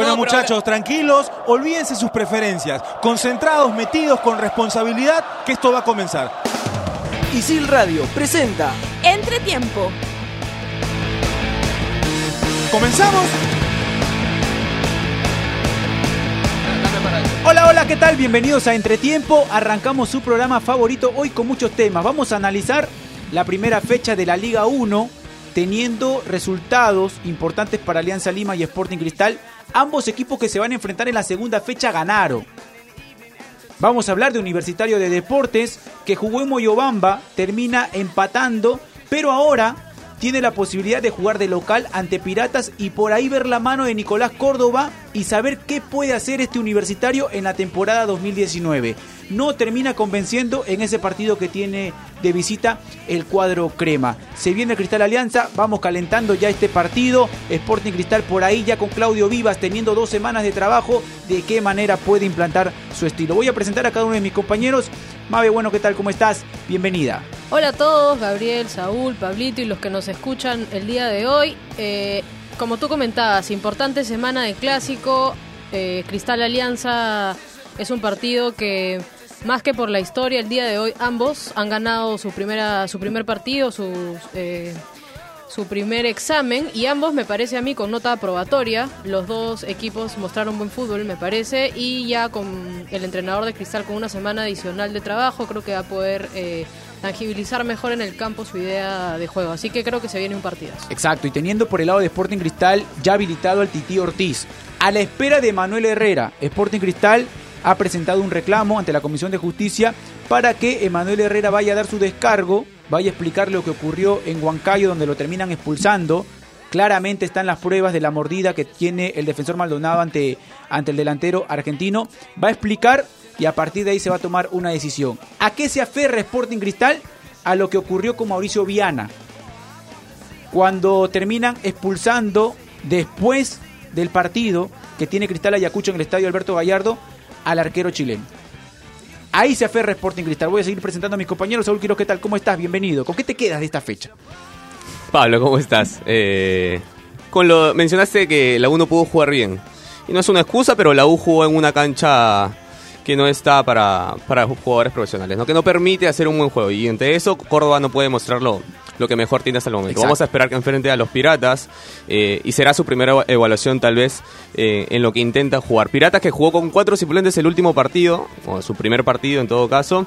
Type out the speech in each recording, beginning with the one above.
Bueno, muchachos, tranquilos, olvídense sus preferencias. Concentrados, metidos, con responsabilidad, que esto va a comenzar. Isil Radio presenta Entretiempo. ¿Comenzamos? Hola, hola, ¿qué tal? Bienvenidos a Entretiempo. Arrancamos su programa favorito hoy con muchos temas. Vamos a analizar la primera fecha de la Liga 1, teniendo resultados importantes para Alianza Lima y Sporting Cristal. Ambos equipos que se van a enfrentar en la segunda fecha ganaron. Vamos a hablar de Universitario de Deportes, que jugó en Moyobamba, termina empatando, pero ahora tiene la posibilidad de jugar de local ante Piratas y por ahí ver la mano de Nicolás Córdoba y saber qué puede hacer este universitario en la temporada 2019. No termina convenciendo en ese partido que tiene de visita el cuadro crema. Se viene Cristal Alianza, vamos calentando ya este partido. Sporting Cristal por ahí ya con Claudio Vivas teniendo dos semanas de trabajo. De qué manera puede implantar su estilo. Voy a presentar a cada uno de mis compañeros. Mabe, bueno, ¿qué tal? ¿Cómo estás? Bienvenida. Hola a todos, Gabriel, Saúl, Pablito y los que nos escuchan el día de hoy. Eh, como tú comentabas, importante semana de clásico. Eh, Cristal Alianza es un partido que, más que por la historia, el día de hoy ambos han ganado su, primera, su primer partido, sus, eh, su primer examen y ambos me parece a mí con nota aprobatoria. Los dos equipos mostraron buen fútbol me parece y ya con el entrenador de Cristal con una semana adicional de trabajo creo que va a poder eh, tangibilizar mejor en el campo su idea de juego. Así que creo que se viene un partidazo. Exacto, y teniendo por el lado de Sporting Cristal ya habilitado al Tití Ortiz. A la espera de Manuel Herrera, Sporting Cristal ha presentado un reclamo ante la Comisión de Justicia para que Emanuel Herrera vaya a dar su descargo, vaya a explicar lo que ocurrió en Huancayo donde lo terminan expulsando. Claramente están las pruebas de la mordida que tiene el defensor Maldonado ante, ante el delantero argentino. Va a explicar y a partir de ahí se va a tomar una decisión. ¿A qué se aferra Sporting Cristal? A lo que ocurrió con Mauricio Viana. Cuando terminan expulsando después del partido que tiene Cristal Ayacucho en el estadio Alberto Gallardo al arquero chileno. Ahí se aferra Sporting Cristal. Voy a seguir presentando a mis compañeros. Saúl Quiroz, ¿qué tal? ¿Cómo estás? Bienvenido. ¿Con qué te quedas de esta fecha? Pablo, ¿cómo estás? Eh, con lo mencionaste que la U no pudo jugar bien. Y no es una excusa, pero la U jugó en una cancha que no está para, para jugadores profesionales, ¿no? que no permite hacer un buen juego. Y entre eso, Córdoba no puede mostrarlo lo que mejor tiene hasta el momento. Exacto. Vamos a esperar que enfrente a los Piratas eh, y será su primera eva- evaluación tal vez eh, en lo que intenta jugar. Piratas que jugó con cuatro suplentes el último partido, o su primer partido en todo caso.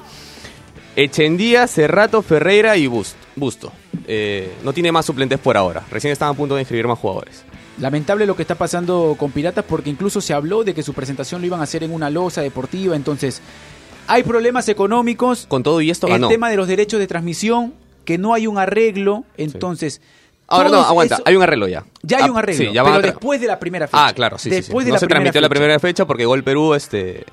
Echendía, Cerrato, Ferreira y Bust- Busto. Eh, no tiene más suplentes por ahora. Recién están a punto de inscribir más jugadores. Lamentable lo que está pasando con Piratas porque incluso se habló de que su presentación lo iban a hacer en una losa deportiva. Entonces, hay problemas económicos. Con todo y esto el ganó. tema de los derechos de transmisión, que no hay un arreglo. Entonces, Ahora no, aguanta, eso- hay un arreglo ya. Ya hay Ah, un arreglo, sí, ya pero después de la primera fecha. Ah, claro, sí, sí, sí. Después de no la se transmitió la primera fecha porque Gol Perú, este,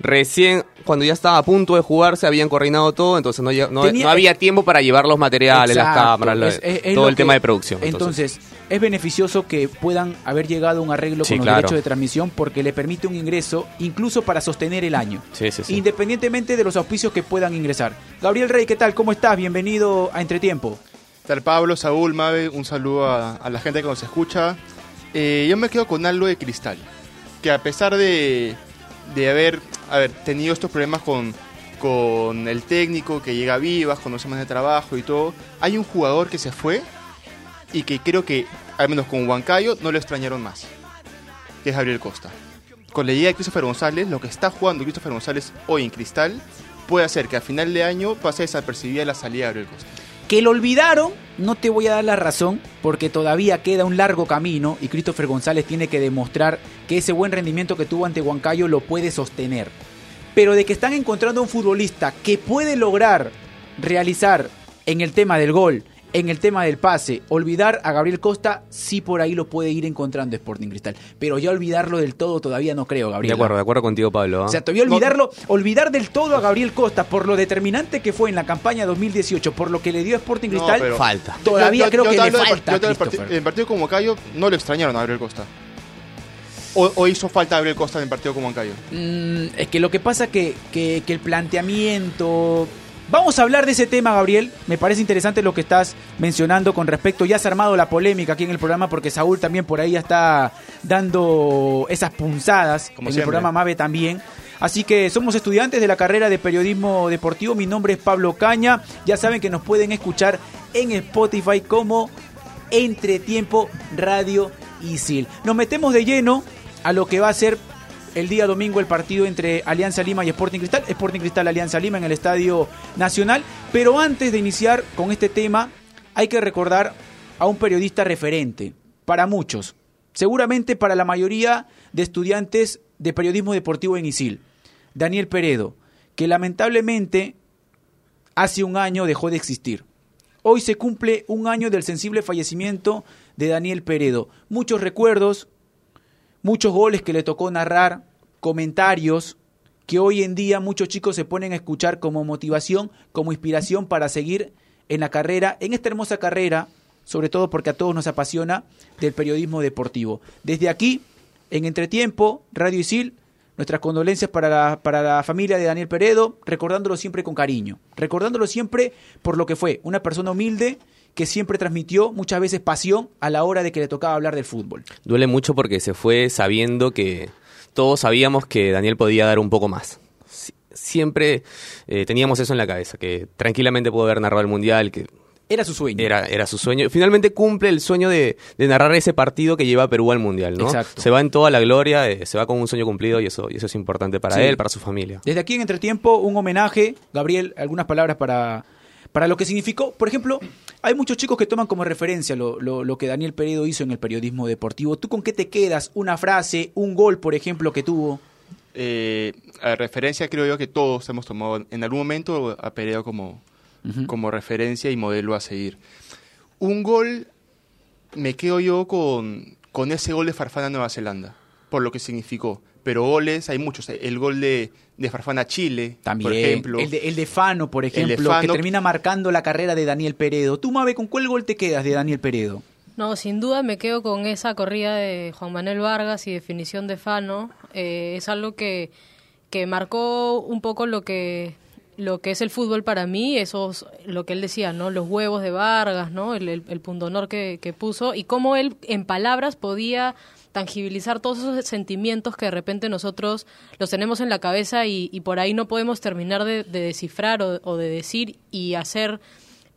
recién cuando ya estaba a punto de jugarse habían coordinado todo, entonces no, no, Tenía- no había tiempo para llevar los materiales, las Exacto, cámaras, lo- es- es- es todo el tema de producción. Entonces, es beneficioso que puedan haber llegado a un arreglo Sí, con los claro. derechos de transmisión porque le permite un ingreso incluso para sostener el año. Sí, sí, sí. Independientemente de los auspicios que puedan ingresar. Gabriel Rey, ¿qué tal? ¿Cómo estás? Bienvenido a Entretiempo. ¿Qué tal Pablo, Saúl, Mabe? Un saludo a, a la gente que nos escucha. Eh, yo me quedo con algo de cristal. Que a pesar de, de haber, haber tenido estos problemas con, con el técnico que llega vivas, con dos semanas de trabajo y todo, hay un jugador que se fue y que creo que, al menos con Huancayo, no lo extrañaron más. Que es Gabriel Costa. Con la llegada de Christopher González, lo que está jugando Christopher González hoy en cristal puede hacer que a final de año pase desapercibida la salida de Gabriel Costa. Que lo olvidaron, no te voy a dar la razón, porque todavía queda un largo camino y Christopher González tiene que demostrar que ese buen rendimiento que tuvo ante Huancayo lo puede sostener. Pero de que están encontrando un futbolista que puede lograr realizar en el tema del gol, en el tema del pase, olvidar a Gabriel Costa, sí por ahí lo puede ir encontrando Sporting Cristal. Pero ya olvidarlo del todo todavía no creo, De Gabriel. acuerdo, de acuerdo contigo, Pablo. ¿ah? O sea, todavía olvidarlo, olvidar del todo a Gabriel Costa por lo determinante que fue en la campaña 2018, por lo que le dio a Sporting No, Cristal, pero- Falta. todavía creo que le de falta yo te hablo de Christopher. parti- En el partido como Huancayo no lo extrañaron a Gabriel Costa. O, o hizo falta Gabriel Costa en el partido como Huancayo. Mm, es que lo que pasa que, que, que el planteamiento Vamos a hablar de ese tema, Gabriel. Me parece interesante lo que estás mencionando con respecto. Ya se ha armado la polémica aquí en el programa porque Saúl también por ahí ya está dando esas punzadas. Como en el programa Mave también. Así que somos estudiantes de la carrera de periodismo deportivo. Mi nombre es Pablo Caña. Ya saben que nos pueden escuchar en Spotify como Entretiempo Radio Isil. Nos metemos de lleno a lo que va a ser el día domingo el partido entre Alianza Lima y Sporting Cristal. Sporting Cristal Alianza Lima en el Estadio Nacional. Pero antes de iniciar con este tema, hay que recordar a un periodista referente para muchos. Seguramente para la mayoría de estudiantes de periodismo deportivo en Isil. Daniel Peredo, que lamentablemente hace un año dejó de existir. Hoy se cumple un año del sensible fallecimiento de Daniel Peredo. Muchos recuerdos, muchos goles que le tocó narrar, comentarios que hoy en día muchos chicos se ponen a escuchar como motivación, como inspiración para seguir en la carrera, en esta hermosa carrera, sobre todo porque a todos nos apasiona del periodismo deportivo. Desde aquí, en Entretiempo, Radio Isil, nuestras condolencias para la, para la familia de Daniel Peredo, recordándolo siempre con cariño, recordándolo siempre por lo que fue, una persona humilde que siempre transmitió muchas veces pasión a la hora de que le tocaba hablar del fútbol. Duele mucho porque se fue sabiendo que todos sabíamos que Daniel podía dar un poco más. Si- Siempre eh, teníamos eso en la cabeza, que tranquilamente pudo haber narrado el Mundial, que Era su sueño. era, era su sueño. Finalmente cumple el sueño de, de narrar ese partido que lleva a Perú al Mundial, ¿no? Exacto. Se va en toda la gloria, eh, se va con un sueño cumplido y eso, y eso es importante para Sí. él, para su familia. Desde aquí en Entretiempo, un homenaje. Gabriel, algunas palabras para, para lo que significó. Por ejemplo, hay muchos chicos que toman como referencia lo, lo- lo que Daniel Peredo hizo en el periodismo deportivo. ¿Tú con qué te quedas? Una frase, un gol, por ejemplo, que tuvo. Eh, a referencia, creo yo que todos hemos tomado en algún momento a Peredo como, como referencia y modelo a seguir. Un gol, me quedo yo con, con ese gol de Farfana a Nueva Zelanda, por lo que significó. Pero goles hay muchos. El gol de, de Farfana a Chile, También. por ejemplo. el, de, el de Fano, por ejemplo, que termina marcando la carrera de Daniel Peredo. Tú, Mabe, ¿con cuál gol te quedas de Daniel Peredo? No, sin duda me quedo con esa corrida de Juan Manuel Vargas y definición de Fano. Eh, es algo que, que marcó un poco lo que lo que es el fútbol para mí, esos, lo que él decía, ¿no? Los huevos de Vargas, ¿no? El, el, el pundonor que, que puso y cómo él en palabras podía tangibilizar todos esos sentimientos que de repente nosotros los tenemos en la cabeza y, por ahí no podemos terminar de, de descifrar o, de decir y hacer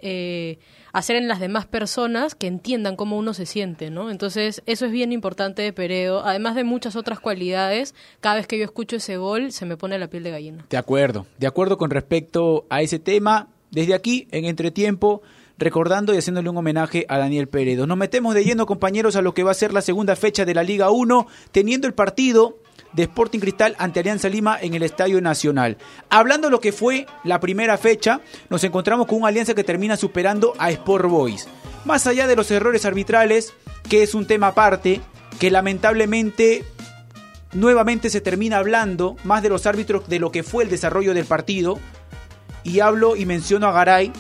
eh, hacer en las demás personas que entiendan cómo uno se siente, ¿no? Entonces, eso es bien importante de Peredo, además de muchas otras cualidades, cada vez que yo escucho ese gol se me pone la piel de gallina. De acuerdo, de acuerdo con respecto a ese tema. Desde aquí, en Entretiempo, recordando y haciéndole un homenaje a Daniel Peredo. Nos metemos de lleno, compañeros, a lo que va a ser la segunda fecha de la Liga 1, teniendo el partido de Sporting Cristal ante Alianza Lima en el Estadio Nacional. Hablando de lo que fue la primera fecha, nos encontramos con una alianza que termina superando a Sport Boys. Más allá de los errores arbitrales, que es un tema aparte, que lamentablemente nuevamente se termina hablando más de los árbitros de lo que fue el desarrollo del partido. Y hablo y menciono a Garay,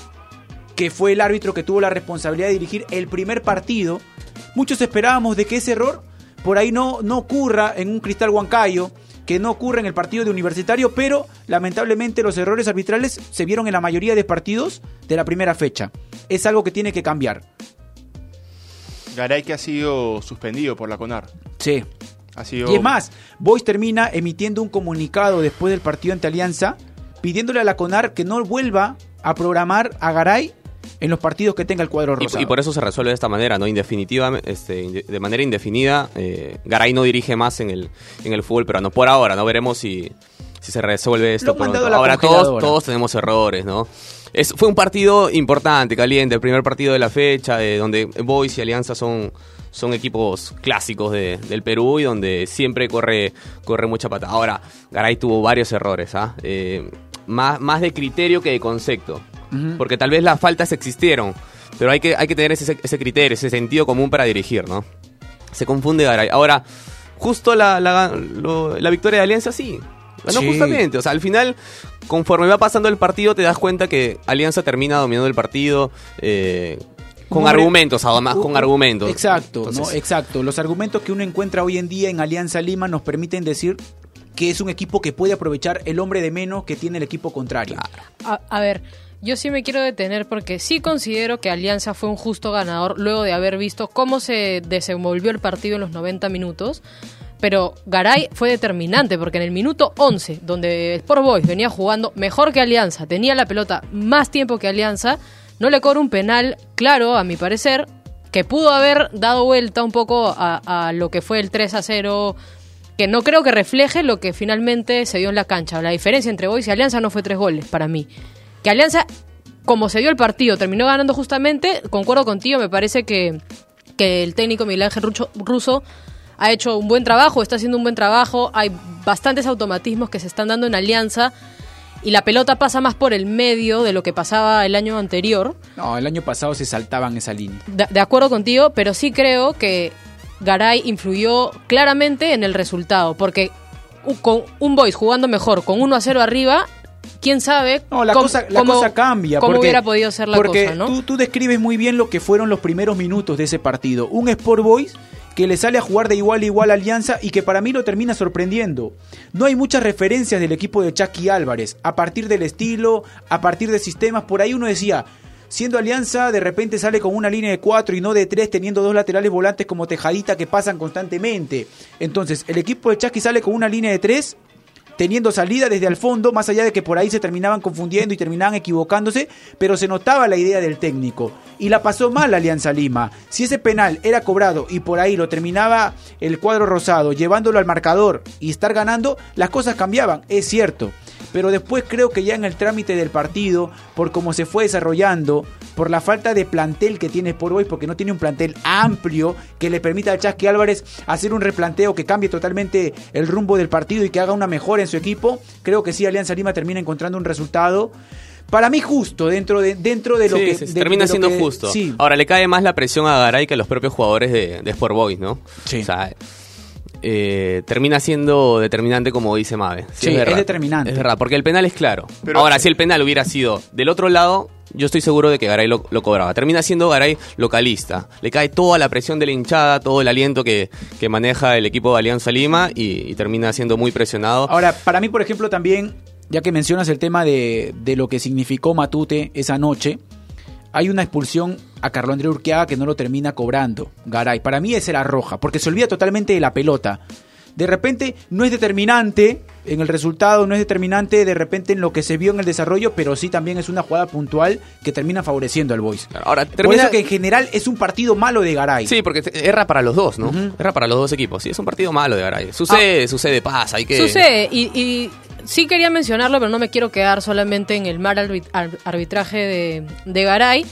que fue el árbitro que tuvo la responsabilidad de dirigir el primer partido. Muchos esperábamos de que ese error por ahí no, no ocurra en un Cristal Huancayo, que no ocurra en el partido de Universitario, pero lamentablemente los errores arbitrales se vieron en la mayoría de partidos de la primera fecha. Es algo que tiene que cambiar. Garay que ha sido suspendido por la CONAR. Sí. Ha sido... Y es más, Boys termina emitiendo un comunicado después del partido ante Alianza, pidiéndole a la CONAR que no vuelva a programar a Garay en los partidos que tenga el cuadro rosado. y por eso se resuelve de esta manera, ¿no? Indefinitiva, este, de manera indefinida. eh, Garay no dirige más en el, en el fútbol peruano. Por ahora, no veremos si, si se resuelve esto. Ahora todos, todos tenemos errores, ¿no? Es, fue un partido importante, caliente, el primer partido de la fecha, eh, donde Boys y Alianza son, son equipos clásicos de- del Perú y donde siempre corre, corre mucha pata. Ahora, Garay tuvo varios errores, ¿ah? Eh, más, más de criterio que de concepto. Porque tal vez las faltas existieron, pero hay que, hay que tener ese, ese criterio, ese sentido común para dirigir, ¿no? Se confunde Garay. Ahora, justo la, la, lo- la victoria de Alianza, sí. Ganó Sí. justamente. O sea, al final, conforme va pasando el partido, te das cuenta que Alianza termina dominando el partido. eh, con argumentos, además, con argumentos. Exacto, Entonces, ¿no? Exacto. Los argumentos que uno encuentra hoy en día en Alianza Lima nos permiten decir que es un equipo que puede aprovechar el hombre de menos que tiene el equipo contrario. A, a ver, yo sí me quiero detener porque sí considero que Alianza fue un justo ganador luego de haber visto cómo se desenvolvió el partido en los 90 minutos. Pero Garay fue determinante porque en el minuto 11, donde Sport Boys venía jugando mejor que Alianza, tenía la pelota más tiempo que Alianza, no le cobra un penal claro, a mi parecer, que pudo haber dado vuelta un poco a, lo que fue el 3 a 0 que no creo que refleje lo que finalmente se dio en la cancha. La diferencia entre Boys y Alianza no fue tres goles para mí. Que Alianza, como se dio el partido, terminó ganando justamente, concuerdo contigo, me parece que, que el técnico Miguel Ángel Rucho- Russo ha hecho un buen trabajo, está haciendo un buen trabajo, hay bastantes automatismos que se están dando en Alianza y la pelota pasa más por el medio de lo que pasaba el año anterior. No, el año pasado se saltaban esa línea. De, de acuerdo contigo, pero sí creo que Garay influyó claramente en el resultado, porque con un Boys jugando mejor, con 1 a 0 arriba, quién sabe No, la, cómo- cosa, la cómo- cosa cambia. cómo porque, hubiera podido ser la porque cosa, ¿no? tú, tú describes muy bien lo que fueron los primeros minutos de ese partido. Un Sport Boys que le sale a jugar de igual a igual a Alianza y que para mí lo termina sorprendiendo. No hay muchas referencias del equipo de Chucky Álvarez. A partir del estilo, a partir de sistemas, por ahí uno decía, siendo Alianza, de repente sale con una línea de cuatro y no de tres, teniendo dos laterales volantes como Tejadita que pasan constantemente. Entonces, el equipo de Chucky sale con una línea de tres teniendo salida desde al fondo, más allá de que por ahí se terminaban confundiendo y terminaban equivocándose, pero se notaba la idea del técnico. Y la pasó mal Alianza Lima. Si ese penal era cobrado y por ahí lo terminaba el cuadro rosado, llevándolo al marcador y estar ganando, las cosas cambiaban, es cierto. Pero después creo que ya en el trámite del partido, por cómo se fue desarrollando, por la falta de plantel que tiene Sport Boys, porque no tiene un plantel amplio que le permita al Chasqui Álvarez hacer un replanteo que cambie totalmente el rumbo del partido y que haga una mejora en su equipo, creo que sí Alianza Lima termina encontrando un resultado para mí justo dentro de dentro de lo Sí, que sí, de- termina de siendo que- justo. Sí. Ahora le cae más la presión a Garay que a los propios jugadores de, de Sport Boys, ¿no? Sí. O sea, eh, termina siendo determinante como dice Mave. Sí, es determinante. Es verdad, porque el penal es claro. Pero- Ahora, si el penal hubiera sido del otro lado, yo estoy seguro de que Garay lo, lo cobraba. Termina siendo Garay localista. Le cae toda la presión de la hinchada, todo el aliento que, que maneja el equipo de Alianza Lima y, y termina siendo muy presionado. Ahora, para mí, por ejemplo, también, ya que mencionas el tema de, de lo que significó Matute esa noche, hay una expulsión a Carlos André Urqueaga que no lo termina cobrando, Garay. Para mí esa era roja, porque se olvida totalmente de la pelota. De repente no es determinante en el resultado, no es determinante de repente en lo que se vio en el desarrollo, pero sí también es una jugada puntual que termina favoreciendo al Boys. Ahora, Por termina... eso que en general es un partido malo de Garay. Sí, porque erra para los dos, ¿no? Erra para los dos equipos. Sí, es un partido malo de Garay. Sucede, sucede, pasa. Hay que... Sucede, y, y sí quería mencionarlo, pero no me quiero quedar solamente en el mal arbit- ar- arbitraje de, de Garay.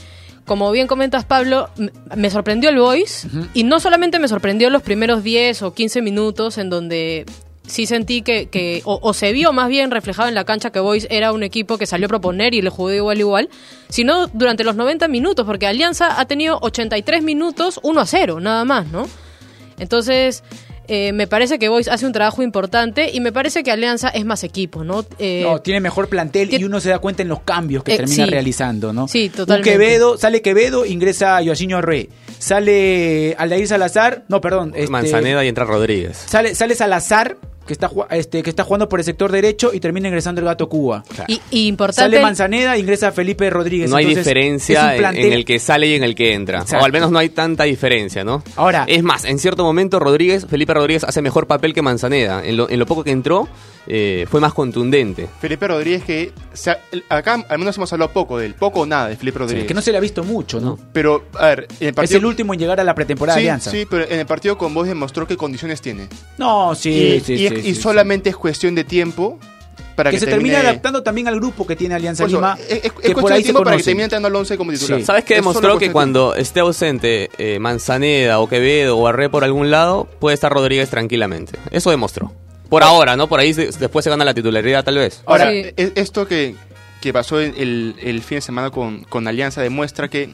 Como bien comentas, Pablo, me sorprendió el Voice, y no solamente me sorprendió los primeros 10 o 15 minutos en donde sí sentí que, que o, o se vio más bien reflejado en la cancha que Boys era un equipo que salió a proponer y le jugó igual igual, sino durante los 90 minutos, porque Alianza ha tenido 83 minutos 1 a 0, nada más, ¿no? Entonces, eh, me parece que Boys hace un trabajo importante y me parece que Alianza es más equipo, ¿no? Eh, No, tiene mejor plantel y uno se da cuenta en los cambios que Eh, termina sí. realizando, ¿no? Sí, Un totalmente. Quevedo, sale Quevedo, ingresa Joaquinho Arrué. Sale Aldair Salazar, no, perdón. este, Manzaneda y entra Rodríguez. Sale, sale Salazar, que está, este, que está jugando por el sector derecho y termina ingresando el Gato Cuba. y, y importante. Sale Manzaneda, ingresa Felipe Rodríguez. No hay Entonces, diferencia en- el que sale y en el que entra. Exacto. O al menos no hay tanta diferencia, ¿no? Ahora- Es más, en cierto momento Rodríguez, Felipe Rodríguez hace mejor papel que Manzaneda. En lo, en lo poco que entró, eh, fue más contundente. Felipe Rodríguez que se acá al menos hemos hablado poco de él, poco o nada de Felipe Rodríguez. que no se le ha visto mucho, ¿no? Pero, a ver, en el Es partido... el último en llegar a la pretemporada sí, de Alianza. sí, pero en el partido con vos demostró qué condiciones tiene. No, sí, y sí, y- sí, y sí, solamente es cuestión de tiempo para que que, se termine... adaptando también al grupo que tiene Alianza eso, Lima, es, es- es que cuestión por ahí se para que termine entrando al 11 como titular. Sí. ¿Sabes qué Es demostró? Que cuando esté ausente eh, Manzaneda o Quevedo o Arre por algún lado, puede estar Rodríguez tranquilamente. Eso demostró. Por ahora, ¿no? Por ahí se- después se gana la titularidad, tal vez. Ahora, Sí. e- esto que, que pasó el, el- el fin de semana con, con Alianza demuestra que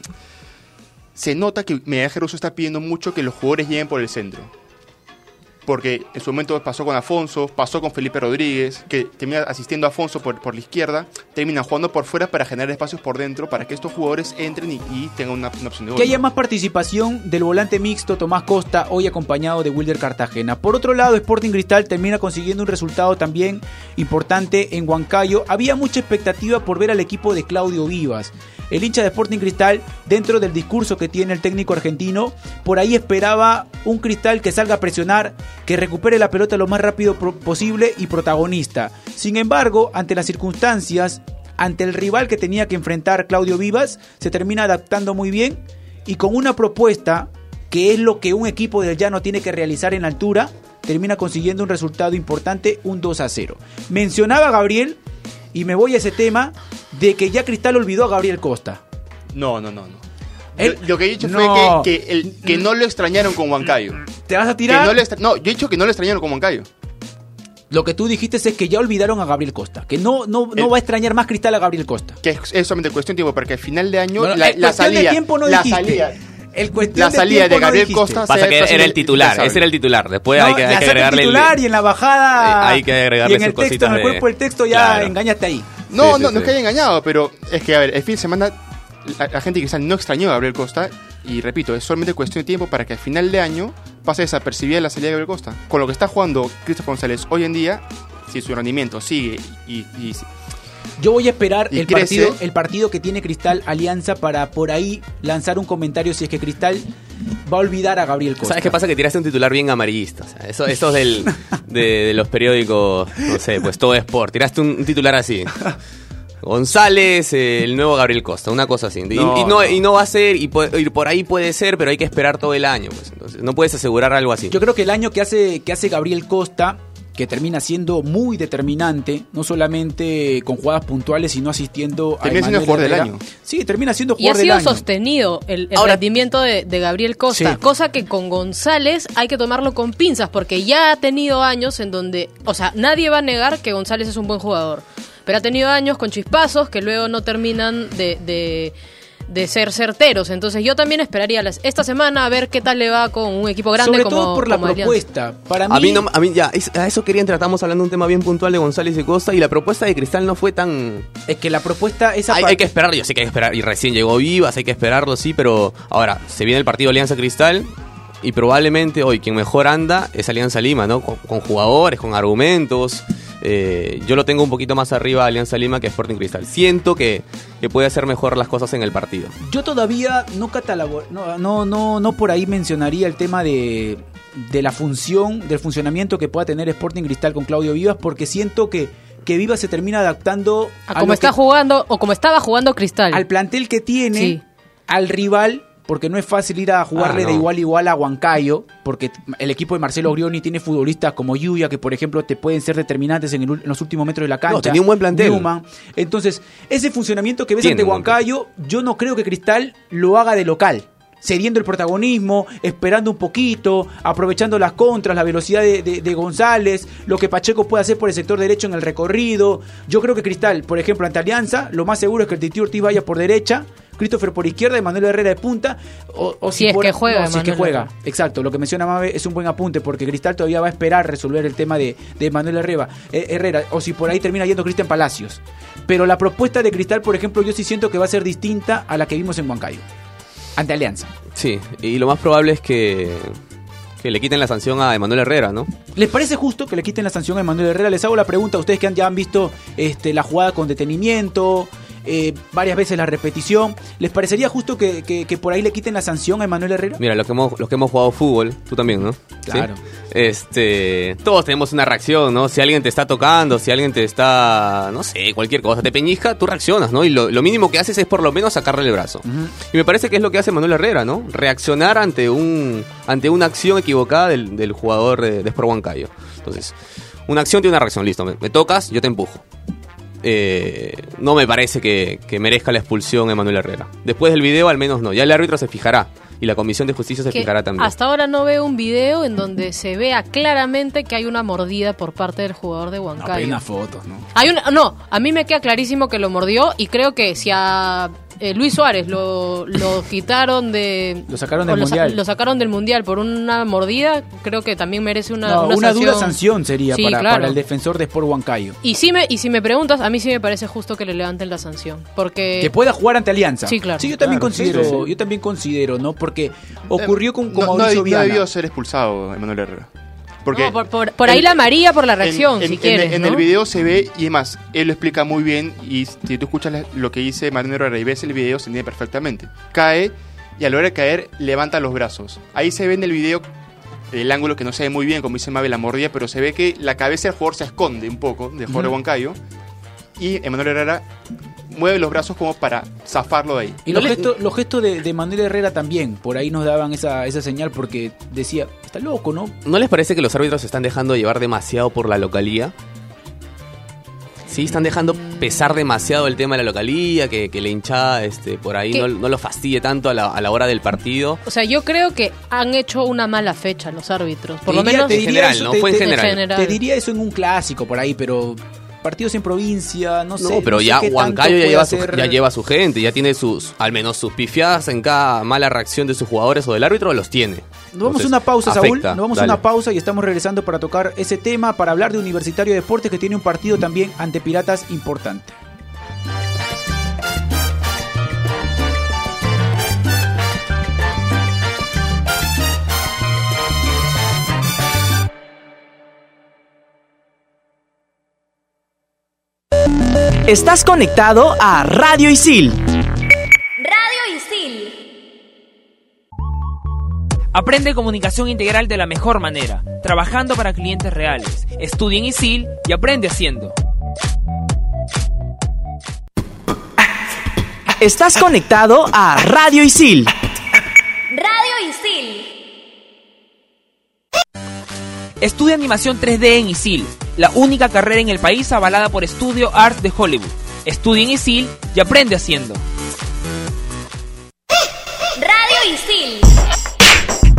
se nota que Russo está pidiendo mucho que los jugadores lleguen por el centro. Porque en su momento pasó con Afonso, pasó con Felipe Rodríguez, que termina asistiendo a Afonso por, por la izquierda, termina jugando por fuera para generar espacios por dentro, para que estos jugadores entren y, y tengan una, una opción de gol. Que haya más participación del volante mixto Tomás Costa, hoy acompañado de Wilder Cartagena. Por otro lado, Sporting Cristal termina consiguiendo un resultado también importante en Huancayo. Había mucha expectativa por ver al equipo de Claudio Vivas. El hincha de Sporting Cristal, dentro del discurso que tiene el técnico argentino, por ahí esperaba un Cristal que salga a presionar, que recupere la pelota lo más rápido posible y protagonista. Sin embargo, ante las circunstancias, ante el rival que tenía que enfrentar Claudio Vivas, se termina adaptando muy bien y con una propuesta que es lo que un equipo del llano tiene que realizar en altura, termina consiguiendo un resultado importante, un 2 a 0. Mencionaba Gabriel, y me voy a ese tema, de que ya Cristal olvidó a Gabriel Costa. No, no, no, no. Él- Yo- lo que he dicho No. fue que, que, el- que no lo extrañaron con Huancayo. ¿Te vas a Que tirar? no, no, yo he dicho que no lo extrañaron con Huancayo. Lo que tú dijiste es que ya olvidaron a Gabriel Costa, que no, no, no El- va a extrañar más Cristal a Gabriel Costa. Que es, es solamente cuestión de tiempo, porque al final de año No, la, eh, la cuestión de salida, tiempo no la dijiste. salida, El cuestión la salida de Gabriel. Costa Pasa que era el titular, ese era el titular. Después No, hay que, ya hay que saca el agregarle el- titular y en la bajada Hay que agregarle y en el texto, en el cuerpo del texto ya Claro. engañaste ahí. No, Sí, no, sí, no sí. es que haya engañado, pero es que, a ver, el fin de semana la, la gente quizás no extrañó a Gabriel Costa y repito, es solamente cuestión de tiempo para que al final de año pase desapercibida la salida de Gabriel Costa. Con lo que está jugando Christopher González hoy en día, si su rendimiento sigue y, y- Yo voy a esperar el crece. partido, el partido que tiene Cristal Alianza para por ahí lanzar un comentario si es que Cristal va a olvidar a Gabriel Costa. ¿Sabes qué pasa? Que tiraste un titular bien amarillista. O sea, eso, eso es del, de, de los periódicos, no sé, pues todo Sport. Tiraste un, un titular así. González, eh, el nuevo Gabriel Costa, una cosa así. Y No, y no, no. y no va a ser, y, po- y por ahí puede ser, pero hay que esperar todo el año. Pues, entonces, no puedes asegurar algo así. Yo creo que el año que hace, que hace Gabriel Costa, que termina siendo muy determinante, no solamente con jugadas puntuales, sino asistiendo a Termina siendo jugador del año. Sí, termina siendo Y ha jugador del sido año. sostenido el, el Ahora- rendimiento de, de Gabriel Costa, Sí. cosa que con González hay que tomarlo con pinzas, porque ya ha tenido años en donde, o sea, nadie va a negar que González es un buen jugador, pero ha tenido años con chispazos que luego no terminan de, de, de ser certeros. Entonces yo también esperaría las- esta semana a ver qué tal le va con un equipo grande Sobre como todo por la como Alianza. propuesta. Para mí, A mí, no, a mí ya, es- a eso quería entrar. Estamos hablando de un tema bien puntual de González y Costa y la propuesta de Cristal no fue tan... es que la propuesta esa Hay, hay que esperarlo, yo sé que hay que esperar. Y recién llegó Vivas, hay que esperarlo, sí, pero ahora, se viene el partido Alianza Cristal y probablemente hoy quien mejor anda es Alianza Lima, ¿no? Con, con jugadores, con argumentos. Eh, yo lo tengo un poquito más arriba a Alianza Lima que Sporting Cristal. Siento que, que puede hacer mejor las cosas en el partido. Yo todavía no catalogo, no, no, no, no por ahí mencionaría el tema de, de la función, del funcionamiento que pueda tener Sporting Cristal con Claudio Vivas, porque siento que, que Vivas se termina adaptando A a como está que- jugando o como estaba jugando Cristal. al plantel que tiene, Sí. al rival, porque no es fácil ir a jugarle Ah, no. de igual a igual a Huancayo, porque el equipo de Marcelo Grioni tiene futbolistas como Yuya, que por ejemplo te pueden ser determinantes en, el ul- en los últimos metros de la cancha. tenía un buen plantel. Newman. Entonces, ese funcionamiento que ves Tiene ante Huancayo, yo no creo que Cristal lo haga de local. Cediendo el protagonismo, esperando un poquito, aprovechando las contras, la velocidad de, de- de González, lo que Pacheco puede hacer por el sector derecho en el recorrido. Yo creo que Cristal, por ejemplo, ante Alianza, lo más seguro es que el Titi Ortiz vaya por derecha, Christopher por izquierda y Manuel Herrera de punta. O, o Si es por- que juega no, si es que juega. Herrera. Exacto, lo que menciona Mabe es un buen apunte porque Cristal todavía va a esperar resolver el tema de, de Manuel Herrera, eh, Herrera, o si por ahí termina yendo Cristian Palacios. Pero la propuesta de Cristal, por ejemplo, yo sí siento que va a ser distinta a la que vimos en Huancayo, ante Alianza. Sí, y lo más probable es que, que le quiten la sanción a Emanuel Herrera, ¿no? ¿Les parece justo que le quiten la sanción a Emanuel Herrera? Les hago la pregunta a ustedes que han, ya han visto este, la jugada con detenimiento, eh, varias veces la repetición. ¿Les parecería justo que, que- que por ahí le quiten la sanción a Emanuel Herrera? Mira, los que hemos, los que hemos jugado fútbol, tú también, ¿no? ¿Sí? Claro. Este, todos tenemos una reacción, ¿no? Si alguien te está tocando, si alguien te está, no sé, cualquier cosa, te peñizca, tú reaccionas, ¿no? Y lo, lo mínimo que haces es por lo menos sacarle el brazo. Y me parece que es lo que hace Manuel Herrera, ¿no? Reaccionar ante un ante una acción equivocada del, del jugador de, de Sport Huancayo. Entonces, una acción tiene una reacción, listo. Me, me tocas, yo te empujo. Eh, no me parece que, que merezca la expulsión Emanuel Herrera. Después del video, al menos no. Ya el árbitro se fijará. Y la comisión de justicia se que fijará también. hasta ahora no veo un video en donde se vea claramente que hay una mordida por parte del jugador de No, pero hay Huancayo. unas fotos, ¿no? Hay una, no, a mí me queda clarísimo que lo mordió y creo que si a eh, Luis Suárez lo, lo quitaron de... Lo sacaron del sa- Mundial. lo sacaron del Mundial por una mordida, creo que también merece una, No, una una, sanción. dura sanción sería Sí, para, claro. para el defensor de Sport Huancayo. Y, si me, y si me preguntas, a mí sí me parece justo que le levanten la sanción. Porque... Que pueda jugar ante Alianza. Sí, claro. Sí, yo también Claro, considero, sí, sí. yo también considero, ¿no? Porque ocurrió con, con no, no, Mauricio no Viana. debió ser expulsado Emanuel Herrera. Porque No, por, por- por ahí en- la María por la reacción, en, si en- quieres. en ¿no? el video se ve, y además, él lo explica muy bien, y si tú escuchas la- lo que dice Herrera y ves el video, se entiende perfectamente. Cae, y a la hora de caer, levanta los brazos. Ahí se ve en el video el ángulo que no se ve muy bien, como dice Mabel, la mordida, pero se ve que la cabeza del jugador se esconde un poco, de Ujú. Huancayo, y Emanuel Herrera mueve los brazos como para zafarlo de ahí. Y No los, le- gestos, los gestos de, de Manuel Herrera también, por ahí nos daban esa, esa señal porque decía, está loco, ¿no? ¿No les parece que los árbitros se están dejando llevar demasiado por la localía? Sí, están dejando pesar demasiado el tema de la localía, que, que la hinchada este, por ahí no, no lo fastidie tanto a la, a la hora del partido. O sea, yo creo que han hecho una mala fecha los árbitros. Por Te lo diría- menos En general, eso, ¿no? te- Fue en te- general. general. Te diría eso en un clásico por ahí, pero partidos en provincia, no No, sé. pero no sé ya tanto Huancayo ya lleva, su, ya lleva su gente, ya tiene sus, al menos sus pifiadas en cada mala reacción de sus jugadores o del árbitro, los tiene. Nos vamos a una pausa, Saúl. Nos vamos a una pausa y estamos regresando para tocar ese tema, para hablar de Universitario de Deportes que tiene un partido también ante Piratas importante. Estás conectado a Radio Isil. Aprende comunicación integral de la mejor manera, trabajando para clientes reales. Estudia en ISIL y aprende haciendo. Estás conectado a Radio Isil. Radio Isil. Estudia animación 3D en ISIL, la única carrera en el país avalada por Studio Arts de Hollywood. Estudia en ISIL y aprende haciendo.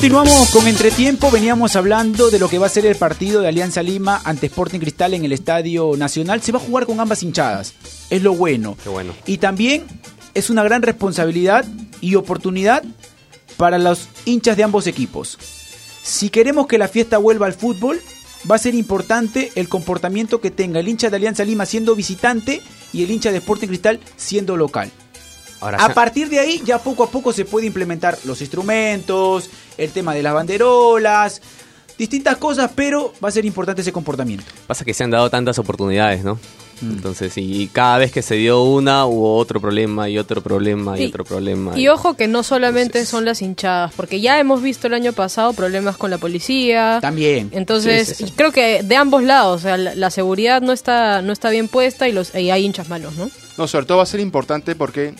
Continuamos con entretiempo, veníamos hablando de lo que va a ser el partido de Alianza Lima ante Sporting Cristal en el Estadio Nacional. Se va a jugar con ambas hinchadas, es lo bueno. Qué bueno. Y también es una gran responsabilidad y oportunidad para los hinchas de ambos equipos. Si queremos que la fiesta vuelva al fútbol, va a ser importante el comportamiento que tenga el hincha de Alianza Lima siendo visitante y el hincha de Sporting Cristal siendo local. Ahora, A partir de ahí ya poco a poco se puede implementar los instrumentos, el tema de las banderolas, distintas cosas, pero va a ser importante ese comportamiento. pasa que se han dado tantas oportunidades, ¿no? Mm. Entonces, y cada vez que se dio una, hubo otro problema y otro problema y otro problema. Y ojo que no solamente son las hinchadas, porque ya hemos visto el año pasado problemas con la policía. También. Entonces, Sí, sí, sí. creo que de ambos lados, o sea, la, la seguridad no está no está bien puesta y los y hay hinchas malos, ¿no? No, sobre todo va a ser importante porque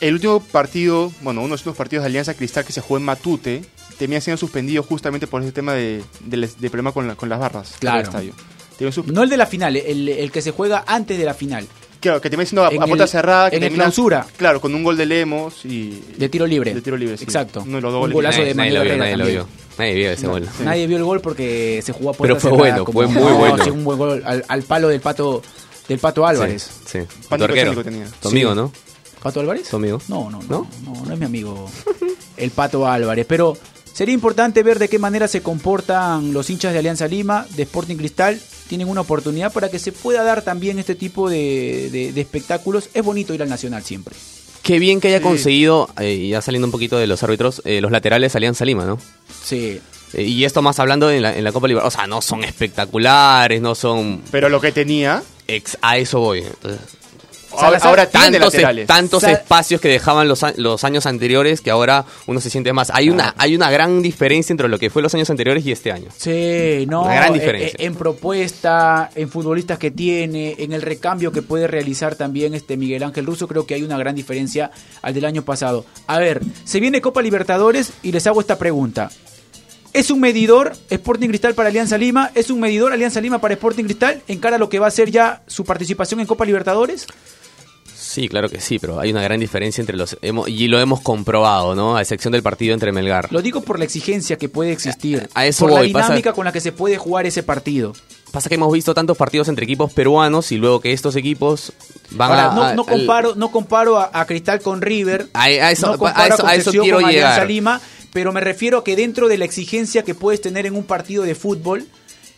el último partido, bueno, uno de los últimos partidos de Alianza Cristal que se jugó en Matute, termina siendo suspendido justamente por ese tema de, de, problema con, la- con las barras Claro. del estadio. No el de la final, el, el que se juega antes de la final, Claro, que termina siendo a, a puerta el- cerrada. Que en termina- clausura. Claro, con un gol de Lemos y... de tiro libre. De tiro libre, sí. Exacto. Uno de los dos Un golazo nadie, de Manuel nadie lo vio. Nadie vio ese gol. Sí. Nadie vio el gol porque se jugó a puerta Pero fue cerrada, bueno, fue muy No, bueno. sí, un buen gol al, al palo del pato del pato Álvarez. Sí, sí. Pánico tenía. Tu amigo, Sí. ¿no? ¿Pato Álvarez? ¿Tu amigo? No, no, no, ¿No? no, no, es mi amigo el Pato Álvarez, pero sería importante ver de qué manera se comportan los hinchas de Alianza Lima, de Sporting Cristal, tienen una oportunidad para que se pueda dar también este tipo de, de- de espectáculos. Es bonito ir al Nacional siempre. Qué bien que haya Sí. conseguido, eh, ya saliendo un poquito de los árbitros, eh, los laterales Alianza Lima, ¿no? Sí, Eh, y esto más hablando en la, en la Copa Libertadores. O sea, no son espectaculares, no son... Pero lo que tenía, Ex, a eso voy. Entonces, ahora, Salazar- ahora tantos, laterales. tantos Sa- espacios que dejaban los, años anteriores que ahora uno se siente más. Hay una, hay una gran diferencia entre lo que fue los años anteriores y este año. Sí, no. Una gran eh, diferencia. eh, En, propuesta, en futbolistas que tiene, en el recambio que puede realizar también este Miguel Ángel Russo, creo que hay una gran diferencia al del año pasado. A ver, se viene Copa Libertadores y les hago esta pregunta. ¿Es un medidor Sporting Cristal para Alianza Lima? ¿Es un medidor Alianza Lima para Sporting Cristal en cara a lo que va a ser ya su participación en Copa Libertadores? Sí, claro que sí, pero hay una gran diferencia entre los... hemos- y lo hemos comprobado, ¿no? A excepción del partido entre Melgar. Lo digo por la exigencia que puede existir, A eso por voy, la pasa- dinámica con la que se puede jugar ese partido. Pasa que hemos visto tantos partidos entre equipos peruanos y luego que estos equipos van Ahora, a... no, a- no al- comparo, no comparo a, a Cristal con River, A- a eso- no a eso- a eso quiero con llegar. Lima, pero me refiero a que dentro de la exigencia que puedes tener en un partido de fútbol,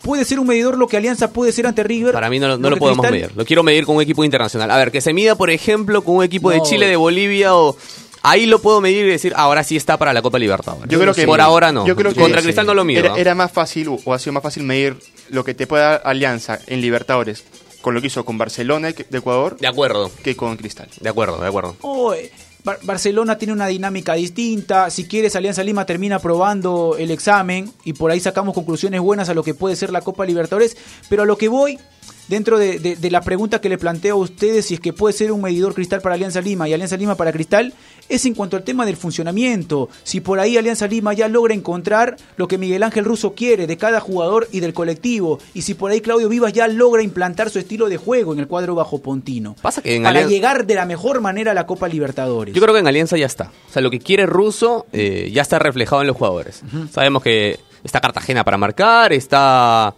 puede ser un medidor lo que Alianza puede ser ante River. Para mí no, lo- no lo podemos Cristal- medir. Lo quiero medir con un equipo internacional. A ver, que se mida, por ejemplo, con un equipo de. Chile, de Bolivia o... Ahí lo puedo medir y decir, ahora sí está para la Copa Libertadores. Yo creo que Por ahora no. Yo creo que Contra Cristal no lo mido. Era, más fácil o ha sido más fácil medir lo que te puede dar Alianza en Libertadores con lo que hizo con Barcelona de Ecuador De acuerdo, que con Cristal. de acuerdo, de acuerdo. Oh, eh, Bar- Barcelona tiene una dinámica distinta. Si quieres, Alianza Lima termina probando el examen y por ahí sacamos conclusiones buenas a lo que puede ser la Copa Libertadores. Pero a lo que voy, dentro de, de- de la pregunta que le planteo a ustedes, si es que puede ser un medidor cristal para Alianza Lima y Alianza Lima para Cristal, es en cuanto al tema del funcionamiento. Si por ahí Alianza Lima ya logra encontrar lo que Miguel Ángel Russo quiere de cada jugador y del colectivo. Y si por ahí Claudio Vivas ya logra implantar su estilo de juego en el cuadro bajo Pontino. Pasa que en para Alianza- llegar de la mejor manera a la Copa Libertadores. Yo creo que en Alianza ya está. O sea, lo que quiere Russo eh, ya está reflejado en los jugadores. Sabemos que está Cartagena para marcar, está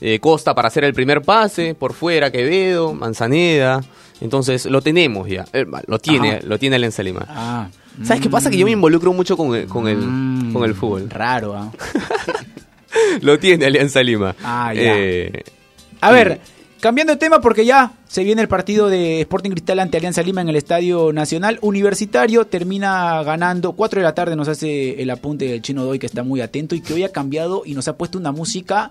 eh, Costa para hacer el primer pase, por fuera Quevedo, Manzaneda. Entonces lo tenemos ya. Eh, lo tiene, Ajá. lo tiene Alianza Lima. Ah, ¿Sabes qué pasa? Que yo me involucro mucho con el, con el, mm, con el fútbol. Raro, ¿ah? Lo tiene Alianza Lima. Ah, ya. Eh, A ver, cambiando de tema porque ya se viene el partido de Sporting Cristal ante Alianza Lima en el Estadio Nacional. Universitario termina ganando. 4 de la tarde nos hace el apunte del Chino Doy que está muy atento y que hoy ha cambiado y nos ha puesto una música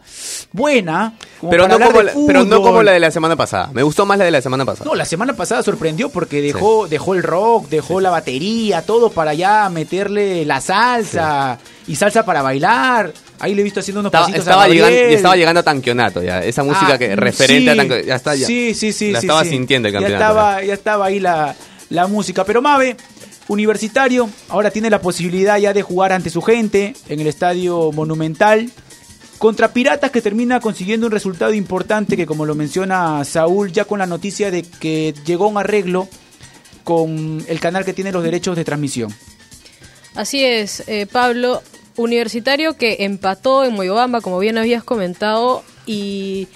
buena. pero, no como la, pero no como la de la semana pasada. Me gustó más la de la semana pasada. No, la semana pasada sorprendió porque dejó, dejó el rock, dejó la batería, todo para ya meterle la salsa y salsa para bailar. Ahí le he visto haciendo unos Estaba, pasitos estaba a llegando, estaba llegando a Tanquionato ya. Esa música Ah, que referente sí, a Tanquionato. Ya está ya. Sí, sí, sí. La sí, estaba sí. sintiendo el ya campeonato. estaba, ya estaba ahí la, la música. Pero Mave, universitario, ahora tiene la posibilidad ya de jugar ante su gente en el estadio Monumental. Contra Piratas que termina consiguiendo un resultado importante que como lo menciona Saúl ya con la noticia de que llegó un arreglo con el canal que tiene los derechos de transmisión. Así es, eh, Pablo, universitario que empató en Moyobamba, como bien habías comentado, y